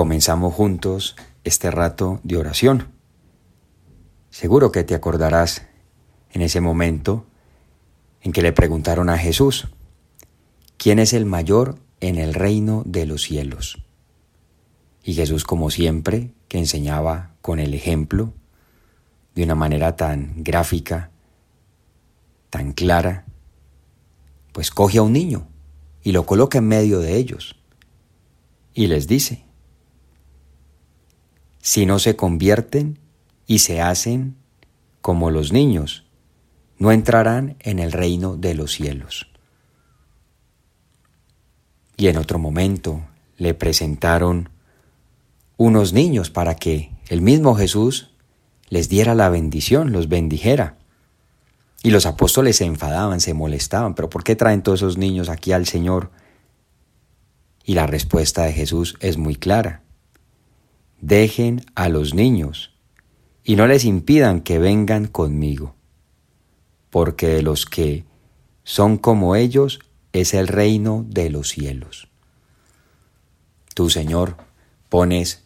comenzamos juntos este rato de oración. Seguro que te acordarás en ese momento en que le preguntaron a Jesús, ¿quién es el mayor en el reino de los cielos? Y Jesús, como siempre, que enseñaba con el ejemplo, de una manera tan gráfica, tan clara, pues coge a un niño y lo coloca en medio de ellos y les dice, si no se convierten y se hacen como los niños, no entrarán en el reino de los cielos. Y en otro momento le presentaron unos niños para que el mismo Jesús les diera la bendición, los bendijera. Y los apóstoles se enfadaban, se molestaban, pero ¿por qué traen todos esos niños aquí al Señor? Y la respuesta de Jesús es muy clara. Dejen a los niños y no les impidan que vengan conmigo, porque de los que son como ellos es el reino de los cielos. Tú, Señor, pones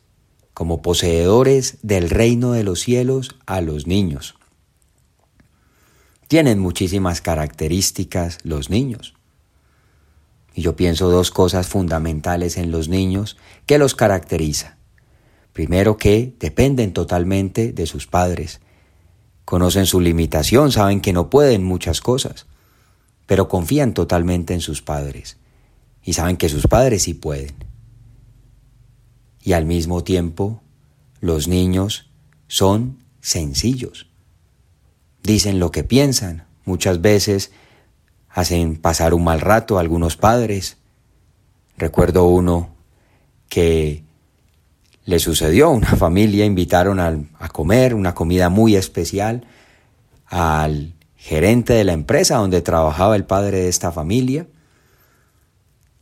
como poseedores del reino de los cielos a los niños. Tienen muchísimas características los niños. Y yo pienso dos cosas fundamentales en los niños que los caracteriza. Primero que dependen totalmente de sus padres. Conocen su limitación, saben que no pueden muchas cosas, pero confían totalmente en sus padres y saben que sus padres sí pueden y al mismo tiempo los niños son sencillos. Dicen lo que piensan, muchas veces hacen pasar un mal rato a algunos padres. Recuerdo uno que le sucedió, una familia invitaron a, a comer una comida muy especial al gerente de la empresa donde trabajaba el padre de esta familia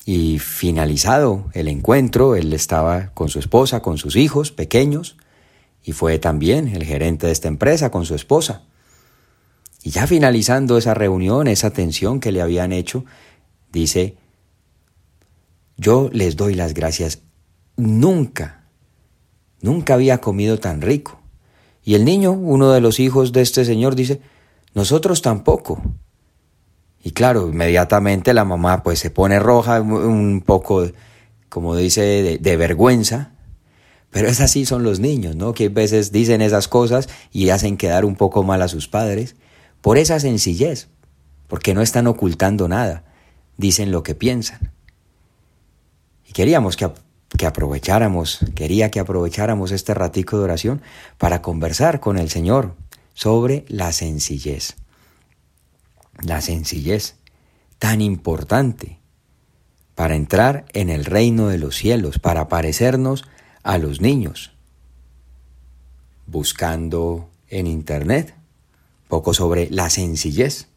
y finalizado el encuentro, él estaba con su esposa, con sus hijos pequeños, y fue también el gerente de esta empresa con su esposa. Y ya finalizando esa reunión, esa atención que le habían hecho, dice, yo les doy las gracias. Nunca, nunca había comido tan rico. Y el niño, uno de los hijos de este señor, dice, nosotros tampoco. Y claro, inmediatamente la mamá pues se pone roja, un poco, como dice, de, vergüenza. Pero es así son los niños, ¿no? Que a veces dicen esas cosas y hacen quedar un poco mal a sus padres por esa sencillez, porque no están ocultando nada, dicen lo que piensan. Y queríamos que, que aprovecháramos, quería que aprovecháramos este ratico de oración para conversar con el Señor sobre la sencillez la sencillez, tan importante para entrar en el reino de los cielos, para parecernos a los niños. Buscando en Internet poco sobre la sencillez,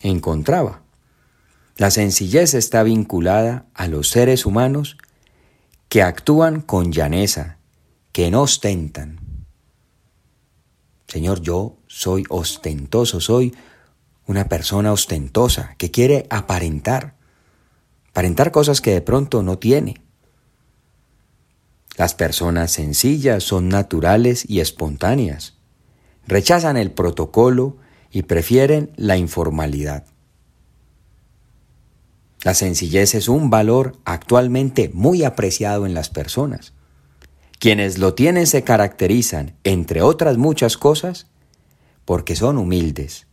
encontraba. La sencillez está vinculada a los seres humanos que actúan con llaneza, que no ostentan. Señor, yo soy ostentoso, soy una persona ostentosa que quiere aparentar, aparentar cosas que de pronto no tiene. Las personas sencillas son naturales y espontáneas, rechazan el protocolo y prefieren la informalidad. La sencillez es un valor actualmente muy apreciado en las personas. Quienes lo tienen se caracterizan, entre otras muchas cosas, porque son humildes,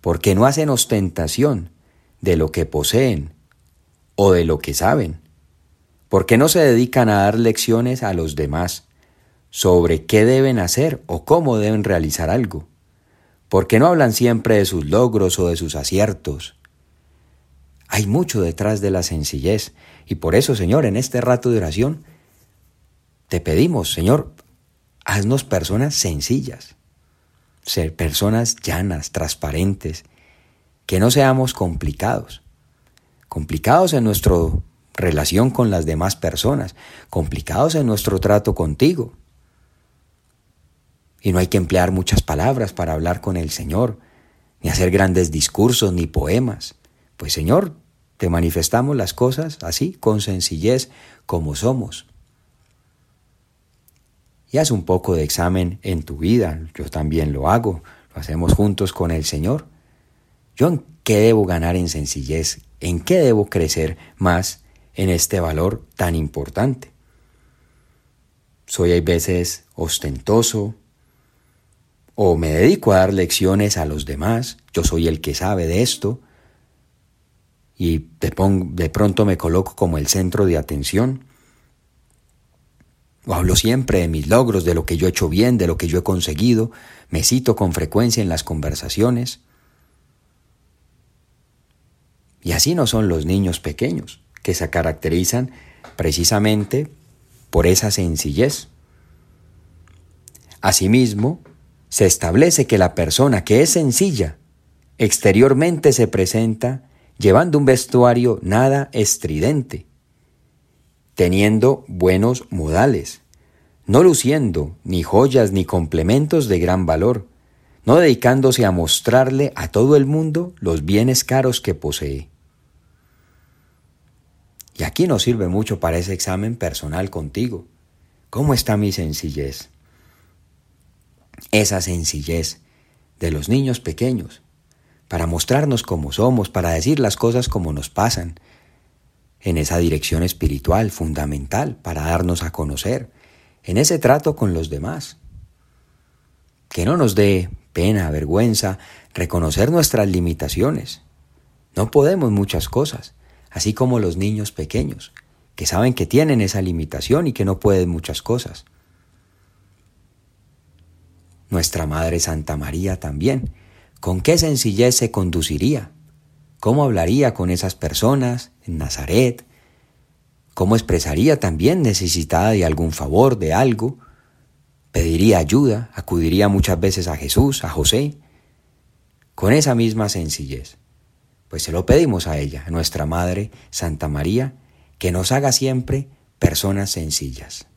porque no hacen ostentación de lo que poseen o de lo que saben, porque no se dedican a dar lecciones a los demás sobre qué deben hacer o cómo deben realizar algo, porque no hablan siempre de sus logros o de sus aciertos. Hay mucho detrás de la sencillez y por eso, Señor, en este rato de oración, te pedimos, Señor, haznos personas sencillas, ser personas llanas, transparentes, que no seamos complicados, complicados en nuestra relación con las demás personas, complicados en nuestro trato contigo. Y no hay que emplear muchas palabras para hablar con el Señor, ni hacer grandes discursos ni poemas. Pues Señor, te manifestamos las cosas así, con sencillez, como somos. y haz un poco de examen en tu vida. Yo también lo hago, lo hacemos juntos con el Señor. ¿Yo en qué debo ganar en sencillez? ¿En qué debo crecer más en este valor tan importante? Soy a veces ostentoso o me dedico a dar lecciones a los demás. Yo soy el que sabe de esto y de, de pronto me coloco como el centro de atención. O hablo siempre de mis logros, de lo que yo he hecho bien, de lo que yo he conseguido, me cito con frecuencia en las conversaciones. Y así no son los niños pequeños, que se caracterizan precisamente por esa sencillez. Asimismo, se establece que la persona que es sencilla exteriormente se presenta llevando un vestuario nada estridente, teniendo buenos modales, no luciendo ni joyas ni complementos de gran valor, no dedicándose a mostrarle a todo el mundo los bienes caros que posee. Y aquí nos sirve mucho para ese examen personal contigo. ¿Cómo está mi sencillez? Esa sencillez de los niños pequeños, para mostrarnos cómo somos, para decir las cosas como nos pasan, en esa dirección espiritual fundamental para darnos a conocer, en ese trato con los demás. Que no nos dé pena, vergüenza, reconocer nuestras limitaciones. No podemos muchas cosas, así como los niños pequeños, que saben que tienen esa limitación y que no pueden muchas cosas. Nuestra Madre Santa María también, ¿con qué sencillez se conduciría? ¿Cómo hablaría con esas personas en Nazaret? ¿Cómo expresaría también necesitada de algún favor, de algo? ¿Pediría ayuda? ¿Acudiría muchas veces a Jesús, a José? Con esa misma sencillez. Pues se lo pedimos a ella, a nuestra Madre Santa María, que nos haga siempre personas sencillas.